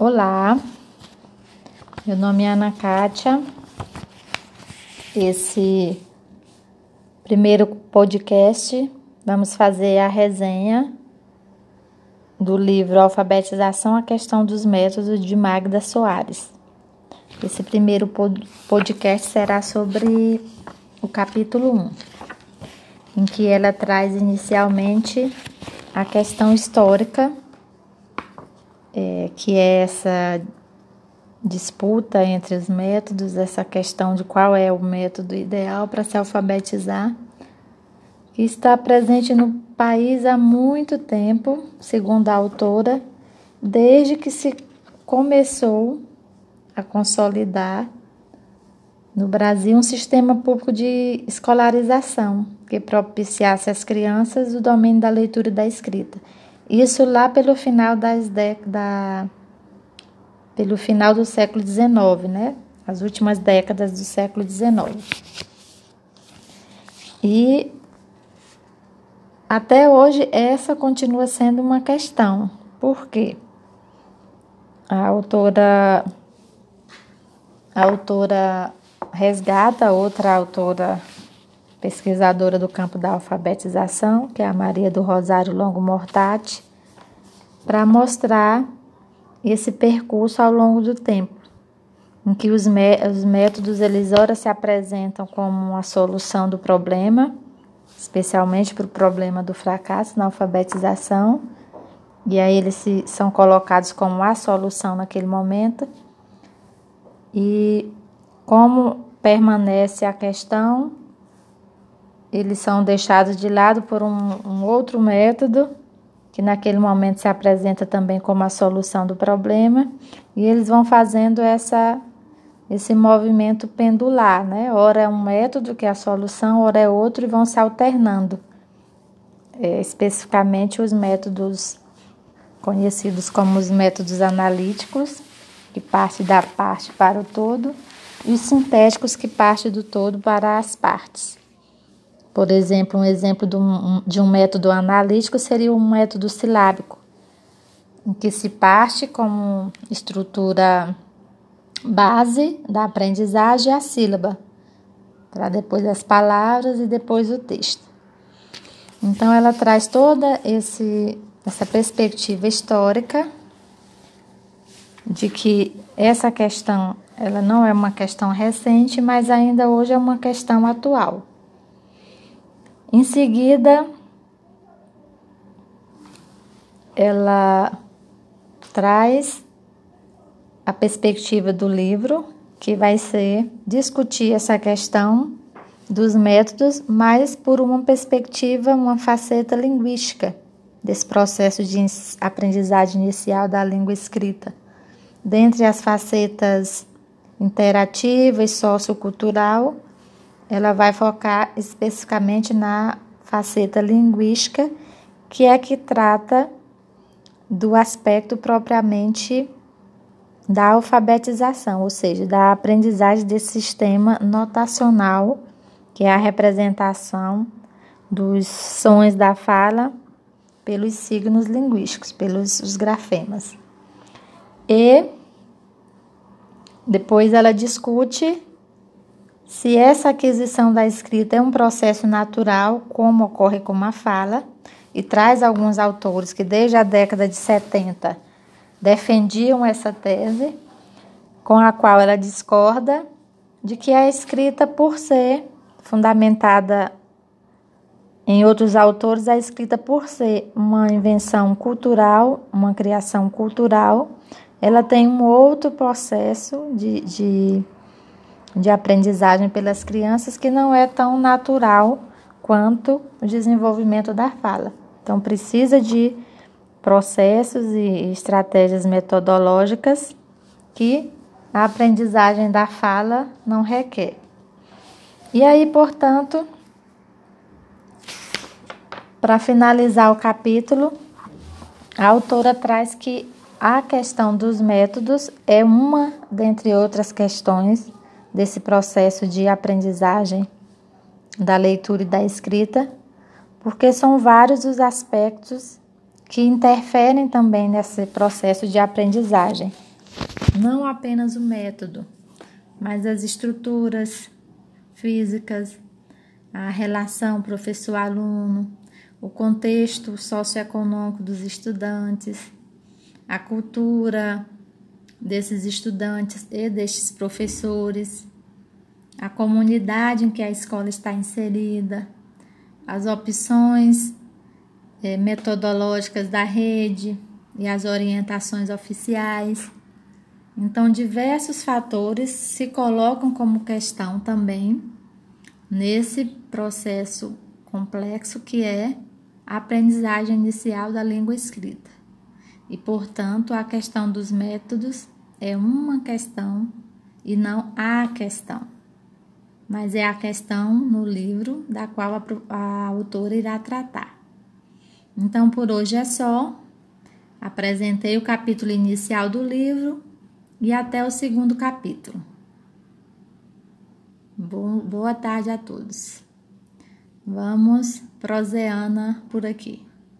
Olá, meu nome é Ana Kátia. Esse primeiro podcast vamos fazer a resenha do livro Alfabetização a Questão dos Métodos de Magda Soares. Esse primeiro podcast será sobre o capítulo 1, em que ela traz inicialmente a questão histórica é, que é essa disputa entre os métodos, essa questão de qual é o método ideal para se alfabetizar, que está presente no país há muito tempo, segundo a autora, desde que se começou a consolidar no Brasil um sistema público de escolarização que propiciasse às crianças o domínio da leitura e da escrita. Isso lá pelo final das décadas, pelo final do século XIX, né? As últimas décadas do século XIX. E até hoje essa continua sendo uma questão. Por quê? A autora a autora resgata outra autora pesquisadora do campo da alfabetização, que é a Maria do Rosário Longo Mortati, para mostrar esse percurso ao longo do tempo, em que os, os métodos eles ora se apresentam como a solução do problema, especialmente para o problema do fracasso na alfabetização, e aí eles se, são colocados como a solução naquele momento. E como permanece a questão eles são deixados de lado por um, um outro método que naquele momento se apresenta também como a solução do problema, e eles vão fazendo essa esse movimento pendular, né? Ora é um método que é a solução, ora é outro e vão se alternando. É, especificamente os métodos conhecidos como os métodos analíticos, que parte da parte para o todo, e os sintéticos que parte do todo para as partes. Por exemplo, um exemplo de um, método analítico seria um método silábico, em que se parte como estrutura base da aprendizagem a sílaba, para depois as palavras e depois o texto. Então, ela traz toda esse, essa perspectiva histórica de que essa questão ela não é uma questão recente, mas ainda hoje é uma questão atual. Em seguida, ela traz a perspectiva do livro, que vai ser discutir essa questão dos métodos, mas por uma perspectiva, uma faceta linguística desse processo de aprendizagem inicial da língua escrita. Dentre as facetas interativa e sociocultural, ela vai focar especificamente na faceta linguística, que é que trata do aspecto propriamente da alfabetização, ou seja, da aprendizagem desse sistema notacional, que é a representação dos sons da fala pelos signos linguísticos, pelos os grafemas. E depois ela discute se essa aquisição da escrita é um processo natural, como ocorre com a fala, e traz alguns autores que desde a década de 70 defendiam essa tese, com a qual ela discorda de que a escrita, por ser fundamentada em outros autores, a escrita, por ser uma invenção cultural, uma criação cultural, ela tem um outro processo de, de de aprendizagem pelas crianças que não é tão natural quanto o desenvolvimento da fala. Então, precisa de processos e estratégias metodológicas que a aprendizagem da fala não requer. E aí, portanto, para finalizar o capítulo, a autora traz que a questão dos métodos é uma dentre outras questões desse processo de aprendizagem da leitura e da escrita, porque são vários os aspectos que interferem também nesse processo de aprendizagem. não apenas o método, mas as estruturas físicas, a relação professor-aluno, o contexto socioeconômico dos estudantes, a cultura desses estudantes e destes professores, a comunidade em que a escola está inserida, as opções eh, metodológicas da rede e as orientações oficiais. Então, diversos fatores se colocam como questão também nesse processo complexo que é a aprendizagem inicial da língua escrita. E, portanto, a questão dos métodos é uma questão e não a questão, mas é a questão no livro da qual a, a autora irá tratar. Então, por hoje é só. Apresentei o capítulo inicial do livro e até o segundo capítulo. Boa tarde a todos. Vamos proseana por aqui.